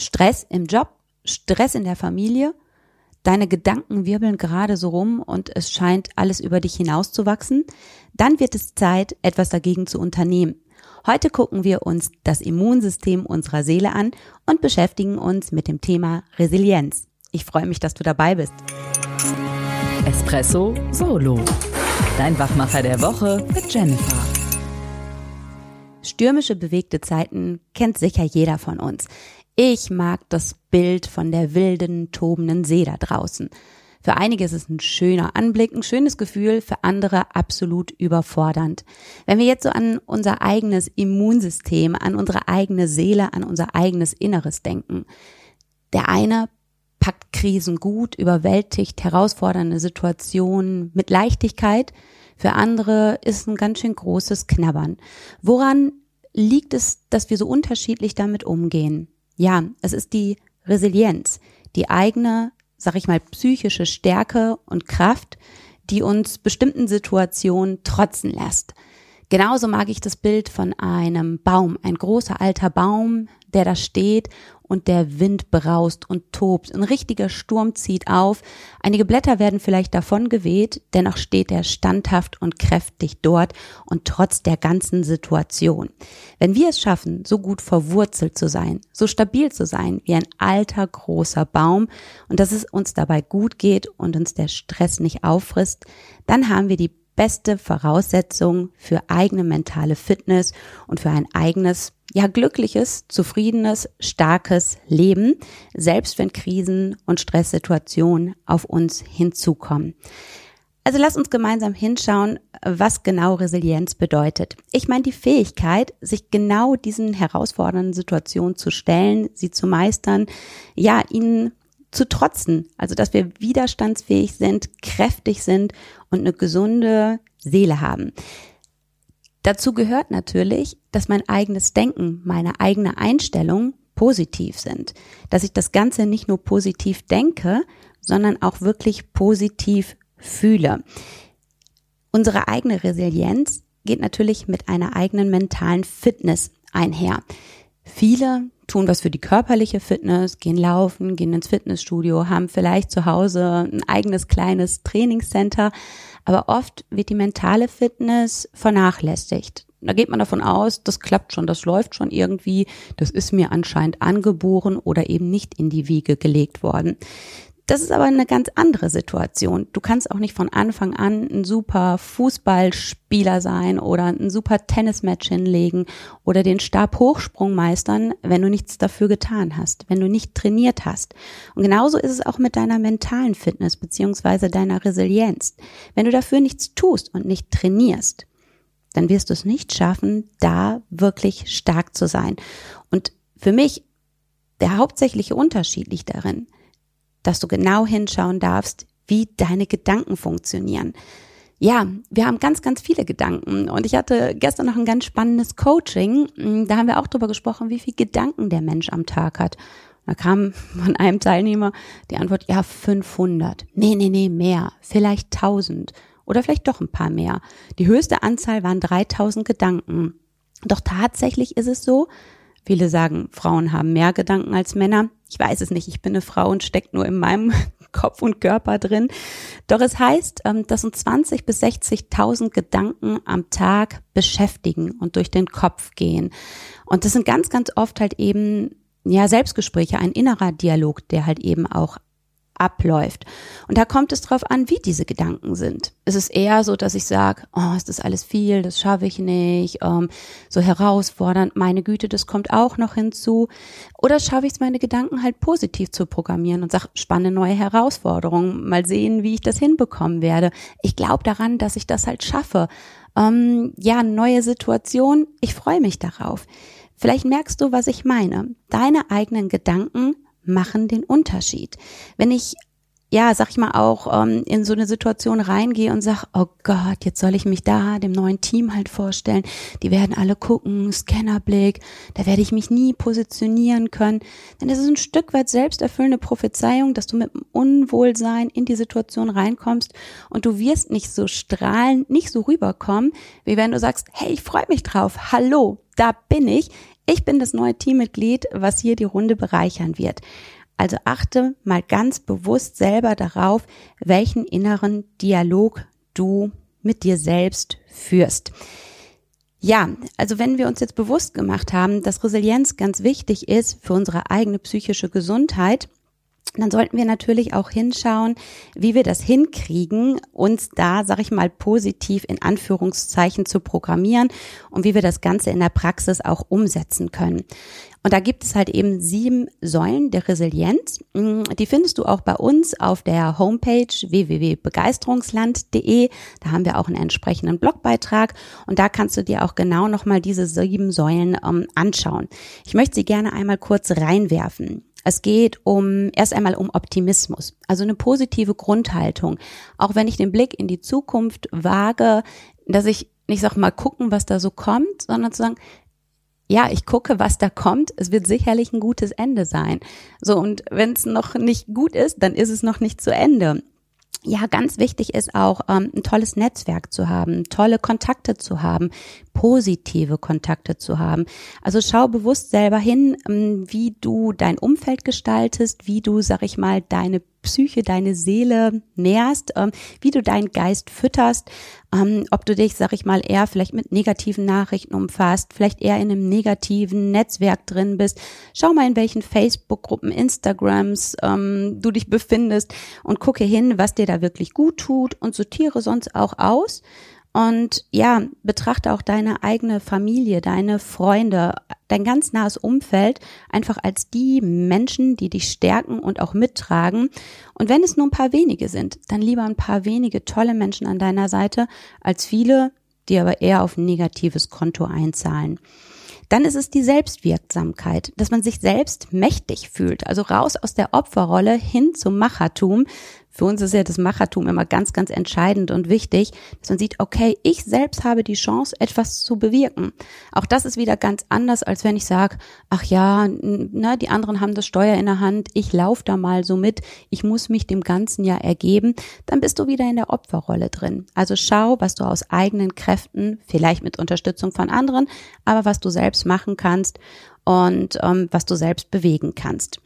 Stress im Job, Stress in der Familie, deine Gedanken wirbeln gerade so rum und es scheint alles über dich hinauszuwachsen, dann wird es Zeit, etwas dagegen zu unternehmen. Heute gucken wir uns das Immunsystem unserer Seele an und beschäftigen uns mit dem Thema Resilienz. Ich freue mich, dass du dabei bist. Espresso Solo. Dein Wachmacher der Woche mit Jennifer. Stürmische bewegte Zeiten kennt sicher jeder von uns. Ich mag das Bild von der wilden, tobenden See da draußen. Für einige ist es ein schöner Anblick, ein schönes Gefühl, für andere absolut überfordernd. Wenn wir jetzt so an unser eigenes Immunsystem, an unsere eigene Seele, an unser eigenes Inneres denken. Der eine packt Krisen gut, überwältigt herausfordernde Situationen mit Leichtigkeit. Für andere ist ein ganz schön großes Knabbern. Woran liegt es, dass wir so unterschiedlich damit umgehen? Ja, es ist die Resilienz, die eigene sag ich mal, psychische Stärke und Kraft, die uns bestimmten Situationen trotzen lässt. Genauso mag ich das Bild von einem Baum, ein großer alter Baum, der da steht und der Wind braust und tobt. Ein richtiger Sturm zieht auf. Einige Blätter werden vielleicht davon geweht, dennoch steht er standhaft und kräftig dort und trotz der ganzen Situation. Wenn wir es schaffen, so gut verwurzelt zu sein, so stabil zu sein wie ein alter großer Baum und dass es uns dabei gut geht und uns der Stress nicht auffrisst, dann haben wir die beste Voraussetzung für eigene mentale Fitness und für ein eigenes ja, glückliches, zufriedenes, starkes Leben, selbst wenn Krisen und Stresssituationen auf uns hinzukommen. Also lass uns gemeinsam hinschauen, was genau Resilienz bedeutet. Ich meine die Fähigkeit, sich genau diesen herausfordernden Situationen zu stellen, sie zu meistern, ja, ihnen zu trotzen. Also, dass wir widerstandsfähig sind, kräftig sind und eine gesunde Seele haben. Dazu gehört natürlich, dass mein eigenes Denken, meine eigene Einstellung positiv sind. Dass ich das Ganze nicht nur positiv denke, sondern auch wirklich positiv fühle. Unsere eigene Resilienz geht natürlich mit einer eigenen mentalen Fitness einher. Viele tun was für die körperliche Fitness, gehen laufen, gehen ins Fitnessstudio, haben vielleicht zu Hause ein eigenes kleines Trainingscenter, aber oft wird die mentale Fitness vernachlässigt. Da geht man davon aus, das klappt schon, das läuft schon irgendwie, das ist mir anscheinend angeboren oder eben nicht in die Wiege gelegt worden. Das ist aber eine ganz andere Situation. Du kannst auch nicht von Anfang an ein super Fußballspieler sein oder ein super Tennismatch hinlegen oder den Stabhochsprung meistern, wenn du nichts dafür getan hast, wenn du nicht trainiert hast. Und genauso ist es auch mit deiner mentalen Fitness beziehungsweise deiner Resilienz. Wenn du dafür nichts tust und nicht trainierst, dann wirst du es nicht schaffen, da wirklich stark zu sein. Und für mich der hauptsächliche Unterschied liegt darin, dass du genau hinschauen darfst, wie deine Gedanken funktionieren. Ja, wir haben ganz, ganz viele Gedanken. Und ich hatte gestern noch ein ganz spannendes Coaching. Da haben wir auch darüber gesprochen, wie viel Gedanken der Mensch am Tag hat. Da kam von einem Teilnehmer die Antwort, ja, 500. Nee, nee, nee, mehr. Vielleicht 1000. Oder vielleicht doch ein paar mehr. Die höchste Anzahl waren 3000 Gedanken. Doch tatsächlich ist es so, Viele sagen, Frauen haben mehr Gedanken als Männer. Ich weiß es nicht, ich bin eine Frau und steckt nur in meinem Kopf und Körper drin. Doch es heißt, ähm, dass uns 20 bis 60.000 Gedanken am Tag beschäftigen und durch den Kopf gehen. Und das sind ganz, ganz oft halt eben ja, Selbstgespräche, ein innerer Dialog, der halt eben auch abläuft. Und da kommt es drauf an, wie diese Gedanken sind. Es ist eher so, dass ich sage, oh, ist das alles viel, das schaffe ich nicht, ähm, so herausfordernd, meine Güte, das kommt auch noch hinzu. Oder schaffe ich es, meine Gedanken halt positiv zu programmieren und sage, spannende neue Herausforderungen, mal sehen, wie ich das hinbekommen werde. Ich glaube daran, dass ich das halt schaffe. Ähm, ja, neue Situation, ich freue mich darauf. Vielleicht merkst du, was ich meine. Deine eigenen Gedanken machen den Unterschied. Wenn ich ja, sag ich mal auch, ähm, in so eine Situation reingehe und sag, oh Gott, jetzt soll ich mich da dem neuen Team halt vorstellen. Die werden alle gucken, Scannerblick, da werde ich mich nie positionieren können. Denn das ist ein Stück weit selbsterfüllende Prophezeiung, dass du mit dem Unwohlsein in die Situation reinkommst und du wirst nicht so strahlen, nicht so rüberkommen, wie wenn du sagst, hey, ich freue mich drauf, hallo, da bin ich, Ich bin das neue Teammitglied, was hier die Runde bereichern wird. Also achte mal ganz bewusst selber darauf, welchen inneren Dialog du mit dir selbst führst. Ja, also wenn wir uns jetzt bewusst gemacht haben, dass Resilienz ganz wichtig ist für unsere eigene psychische Gesundheit, dann sollten wir natürlich auch hinschauen, wie wir das hinkriegen, uns da, sag ich mal, positiv in Anführungszeichen zu programmieren und wie wir das Ganze in der Praxis auch umsetzen können. Und da gibt es halt eben sieben Säulen der Resilienz. Mm, die findest du auch bei uns auf der Homepage www.begeisterungsland.de. Da haben wir auch einen entsprechenden Blogbeitrag und da kannst du dir auch genau nochmal diese sieben Säulen ähm, anschauen. Ich möchte sie gerne einmal kurz reinwerfen. Es geht um erst einmal um Optimismus, also eine positive Grundhaltung. Auch wenn ich den Blick in die Zukunft wage, dass ich nicht sag mal gucken, was da so kommt, sondern zu sagen, ja, ich gucke, was da kommt. Es wird sicherlich ein gutes Ende sein. So, und wenn es noch nicht gut ist, dann ist es noch nicht zu Ende ja, ganz wichtig ist auch, ähm, ein tolles Netzwerk zu haben, tolle Kontakte zu haben, positive Kontakte zu haben. Also schau bewusst selber hin, ähm, wie du dein Umfeld gestaltest, wie du, sag ich mal, deine Psyche, deine Seele nährst, ähm, wie du deinen Geist fütterst, ähm, ob du dich, sag ich mal, eher vielleicht mit negativen Nachrichten umfasst, vielleicht eher in einem negativen Netzwerk drin bist. Schau mal, in welchen Facebook-Gruppen, Instagrams ähm, du dich befindest und gucke hin, was dir da wirklich gut tut und sortiere sonst auch aus. Und ja, betrachte auch deine eigene Familie, deine Freunde, dein ganz nahes Umfeld einfach als die Menschen, die dich stärken und auch mittragen. Und wenn es nur ein paar wenige sind, dann lieber ein paar wenige tolle Menschen an deiner Seite als viele, die aber eher auf ein negatives Konto einzahlen. Dann ist es die Selbstwirksamkeit, dass man sich selbst mächtig fühlt, also raus aus der Opferrolle hin zum Machertum, für uns ist ja das Machertum immer ganz, ganz entscheidend und wichtig, dass man sieht, okay, ich selbst habe die Chance, etwas zu bewirken. Auch das ist wieder ganz anders, als wenn ich sage, ach ja, ne, die anderen haben das Steuer in der Hand, ich laufe da mal so mit, ich muss mich dem Ganzen ja ergeben, dann bist du wieder in der Opferrolle drin. Also schau, was du aus eigenen Kräften, vielleicht mit Unterstützung von anderen, aber was du selbst machen kannst und ähm, was du selbst bewegen kannst.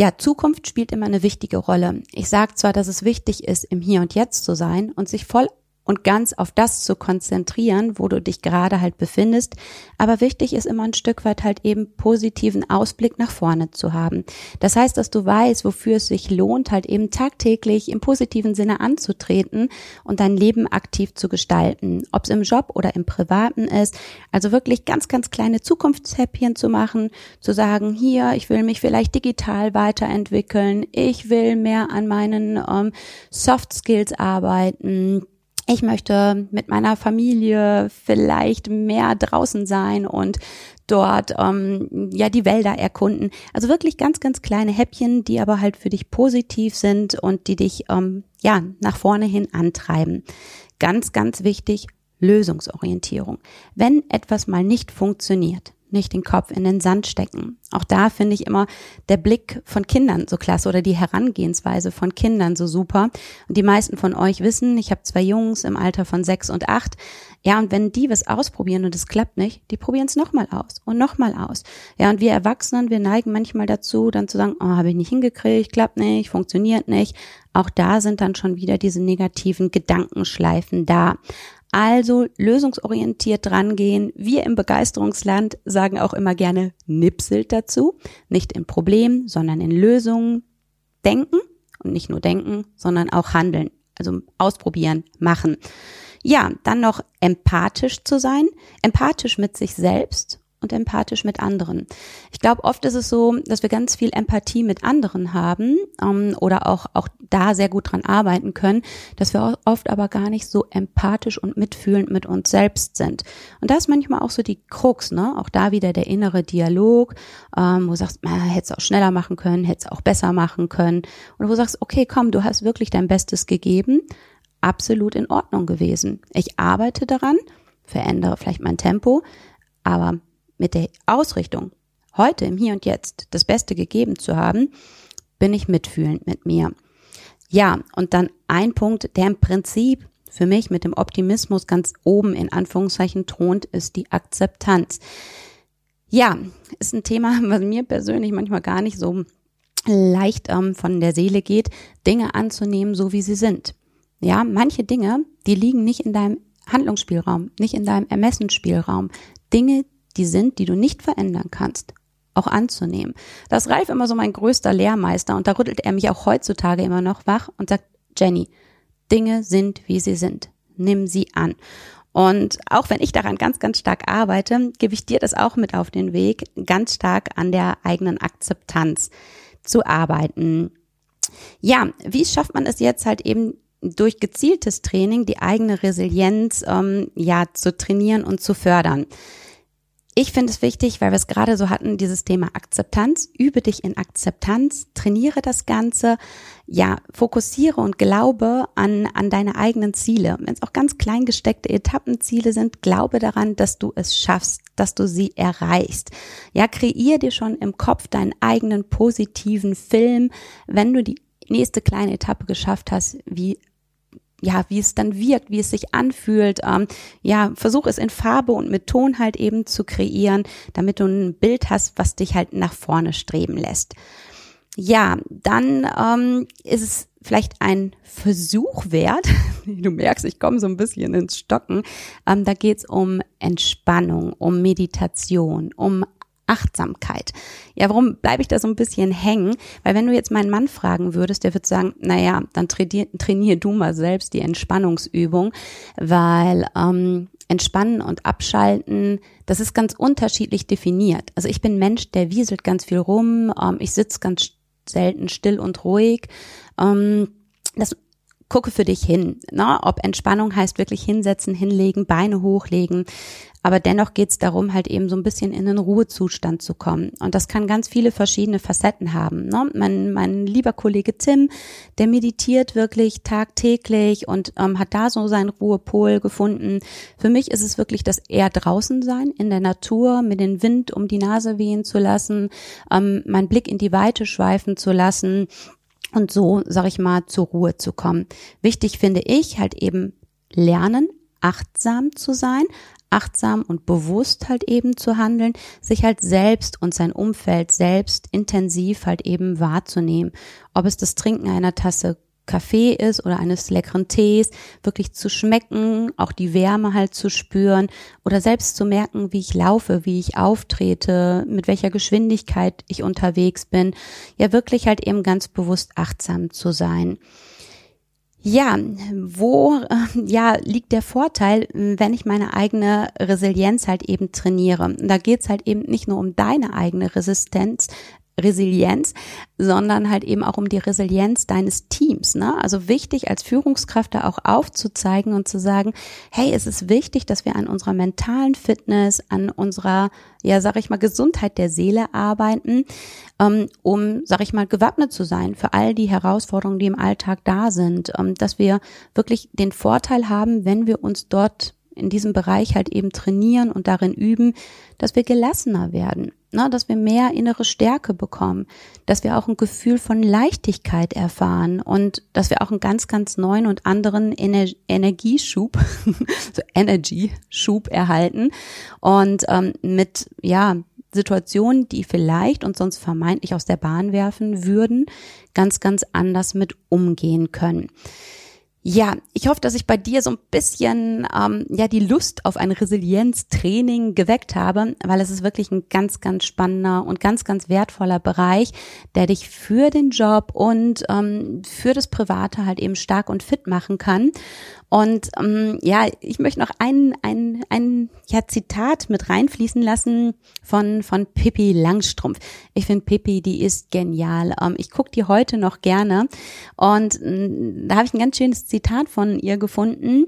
Ja, Zukunft spielt immer eine wichtige Rolle. Ich sage zwar, dass es wichtig ist, im Hier und Jetzt zu sein und sich voll und ganz auf das zu konzentrieren, wo du dich gerade halt befindest. Aber wichtig ist immer ein Stück weit halt eben positiven Ausblick nach vorne zu haben. Das heißt, dass du weißt, wofür es sich lohnt, halt eben tagtäglich im positiven Sinne anzutreten und dein Leben aktiv zu gestalten. Ob es im Job oder im Privaten ist. Also wirklich ganz, ganz kleine Zukunftshäppchen zu machen, zu sagen, hier, ich will mich vielleicht digital weiterentwickeln, ich will mehr an meinen ähm, Soft Skills arbeiten ich möchte mit meiner Familie vielleicht mehr draußen sein und dort ähm, ja die Wälder erkunden. Also wirklich ganz, ganz kleine Häppchen, die aber halt für dich positiv sind und die dich ähm, ja nach vorne hin antreiben. Ganz, ganz wichtig, Lösungsorientierung. Wenn etwas mal nicht funktioniert, nicht den Kopf in den Sand stecken. Auch da finde ich immer der Blick von Kindern so klasse oder die Herangehensweise von Kindern so super. Und die meisten von euch wissen, ich habe zwei Jungs im Alter von sechs und acht. Ja, und wenn die was ausprobieren und es klappt nicht, die probieren es nochmal aus und nochmal aus. Ja, und wir Erwachsenen, wir neigen manchmal dazu, dann zu sagen, oh, habe ich nicht hingekriegt, klappt nicht, funktioniert nicht. Auch da sind dann schon wieder diese negativen Gedankenschleifen da. Also lösungsorientiert drangehen. Wir im Begeisterungsland sagen auch immer gerne nipselt dazu. Nicht in Problem, sondern in Lösungen denken und nicht nur denken, sondern auch handeln. Also ausprobieren, machen. Ja, dann noch empathisch zu sein. Empathisch mit sich selbst und empathisch mit anderen. Ich glaube, oft ist es so, dass wir ganz viel Empathie mit anderen haben ähm, oder auch, auch da sehr gut dran arbeiten können, dass wir oft aber gar nicht so empathisch und mitfühlend mit uns selbst sind. Und da ist manchmal auch so die Krux, ne? Auch da wieder der innere Dialog, ähm, wo du sagst, äh, hättest auch schneller machen können, hättest auch besser machen können. Und wo du sagst, okay, komm, du hast wirklich dein Bestes gegeben, absolut in Ordnung gewesen. Ich arbeite daran, verändere vielleicht mein Tempo, aber mit der Ausrichtung, heute im Hier und Jetzt das Beste gegeben zu haben, bin ich mitfühlend mit mir. Ja, und dann ein Punkt, der im Prinzip für mich mit dem Optimismus ganz oben in Anführungszeichen thront, ist die Akzeptanz. Ja, ist ein Thema, was mir persönlich manchmal gar nicht so leicht ähm, von der Seele geht, Dinge anzunehmen, so wie sie sind. Ja, manche Dinge, die liegen nicht in deinem Handlungsspielraum, nicht in deinem Ermessensspielraum. Dinge, die sind, die du nicht verändern kannst, auch anzunehmen. Das ist Ralf immer so mein größter Lehrmeister und da rüttelt er mich auch heutzutage immer noch wach und sagt, Jenny, Dinge sind, wie sie sind. Nimm sie an. Und auch wenn ich daran ganz, ganz stark arbeite, gebe ich dir das auch mit auf den Weg, ganz stark an der eigenen Akzeptanz zu arbeiten. Ja, wie schafft man es jetzt halt eben durch gezieltes Training die eigene Resilienz ähm, ja zu trainieren und zu fördern? Ich finde es wichtig, weil wir es gerade so hatten, dieses Thema Akzeptanz. Übe dich in Akzeptanz, trainiere das Ganze, ja, fokussiere und glaube an, an deine eigenen Ziele. Wenn es auch ganz klein gesteckte Etappenziele sind, glaube daran, dass du es schaffst, dass du sie erreichst. Ja, kreier dir schon im Kopf deinen eigenen positiven Film, wenn du die nächste kleine Etappe geschafft hast, wie ja, wie es dann wirkt, wie es sich anfühlt. Ähm, ja, versuch es in Farbe und mit Ton halt eben zu kreieren, damit du ein Bild hast, was dich halt nach vorne streben lässt. Ja, dann ähm, ist es vielleicht ein Versuch wert. Du merkst, ich komme so ein bisschen ins Stocken. Ähm, da geht es um Entspannung, um Meditation, um Achtsamkeit. Ja, warum bleibe ich da so ein bisschen hängen? Weil wenn du jetzt meinen Mann fragen würdest, der wird sagen, naja, dann trainier, trainier du mal selbst die Entspannungsübung, weil ähm, Entspannen und Abschalten, das ist ganz unterschiedlich definiert. Also ich bin Mensch, der wieselt ganz viel rum, ähm, ich sitze ganz selten still und ruhig. Ähm, das gucke für dich hin, ne? ob Entspannung heißt wirklich hinsetzen, hinlegen, Beine hochlegen, aber dennoch geht es darum, halt eben so ein bisschen in den Ruhezustand zu kommen. Und das kann ganz viele verschiedene Facetten haben. Ne? Mein, mein lieber Kollege Tim, der meditiert wirklich tagtäglich und ähm, hat da so seinen Ruhepol gefunden. Für mich ist es wirklich das eher draußen sein, in der Natur, mit dem Wind um die Nase wehen zu lassen, ähm, meinen Blick in die Weite schweifen zu lassen und so, sag ich mal, zur Ruhe zu kommen. Wichtig finde ich halt eben lernen, achtsam zu sein, achtsam und bewusst halt eben zu handeln, sich halt selbst und sein Umfeld selbst intensiv halt eben wahrzunehmen. Ob es das Trinken einer Tasse Kaffee ist oder eines leckeren Tees, wirklich zu schmecken, auch die Wärme halt zu spüren oder selbst zu merken, wie ich laufe, wie ich auftrete, mit welcher Geschwindigkeit ich unterwegs bin. Ja, wirklich halt eben ganz bewusst achtsam zu sein. Ja, wo äh, ja liegt der Vorteil, wenn ich meine eigene Resilienz halt eben trainiere? Da geht's halt eben nicht nur um deine eigene Resistenz, Resilienz, sondern halt eben auch um die Resilienz deines Teams. Ne? Also wichtig als Führungskraft da auch aufzuzeigen und zu sagen, hey, es ist wichtig, dass wir an unserer mentalen Fitness, an unserer, ja, sag ich mal, Gesundheit der Seele arbeiten, ähm, um, sag ich mal, gewappnet zu sein für all die Herausforderungen, die im Alltag da sind, ähm, dass wir wirklich den Vorteil haben, wenn wir uns dort in diesem Bereich halt eben trainieren und darin üben, dass wir gelassener werden, ne, dass wir mehr innere Stärke bekommen, dass wir auch ein Gefühl von Leichtigkeit erfahren und dass wir auch einen ganz, ganz neuen und anderen Ener Energieschub, so Energy-Schub erhalten und ähm, mit, ja, Situationen, die vielleicht und sonst vermeintlich aus der Bahn werfen würden, ganz, ganz anders mit umgehen können. Ja, ich hoffe, dass ich bei dir so ein bisschen ähm, ja die Lust auf ein Resilienztraining geweckt habe, weil es ist wirklich ein ganz, ganz spannender und ganz, ganz wertvoller Bereich, der dich für den Job und ähm, für das Private halt eben stark und fit machen kann. Und ähm, ja, ich möchte noch ein, ein, ein ja, Zitat mit reinfließen lassen von, von Pippi Langstrumpf. Ich finde Pippi, die ist genial. Ähm, ich gucke die heute noch gerne. Und äh, da habe ich ein ganz schönes Zitat von ihr gefunden,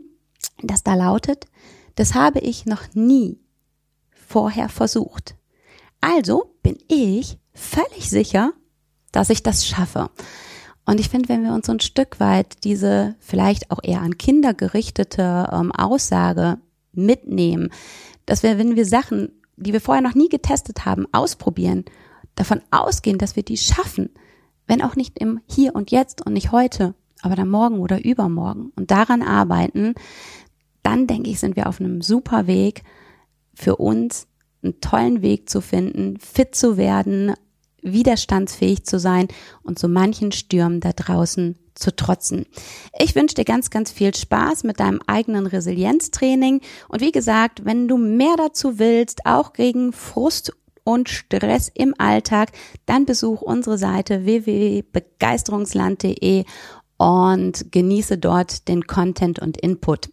das da lautet, das habe ich noch nie vorher versucht. Also bin ich völlig sicher, dass ich das schaffe. Und ich finde, wenn wir uns so ein Stück weit diese vielleicht auch eher an Kinder gerichtete ähm, Aussage mitnehmen, dass wir, wenn wir Sachen, die wir vorher noch nie getestet haben, ausprobieren, davon ausgehen, dass wir die schaffen, wenn auch nicht im Hier und Jetzt und nicht heute, aber dann morgen oder übermorgen und daran arbeiten, dann denke ich, sind wir auf einem super Weg für uns einen tollen Weg zu finden, fit zu werden, widerstandsfähig zu sein und so manchen Stürmen da draußen zu trotzen. Ich wünsche dir ganz, ganz viel Spaß mit deinem eigenen Resilienztraining. Und wie gesagt, wenn du mehr dazu willst, auch gegen Frust und Stress im Alltag, dann besuch unsere Seite www.begeisterungsland.de und genieße dort den Content und Input.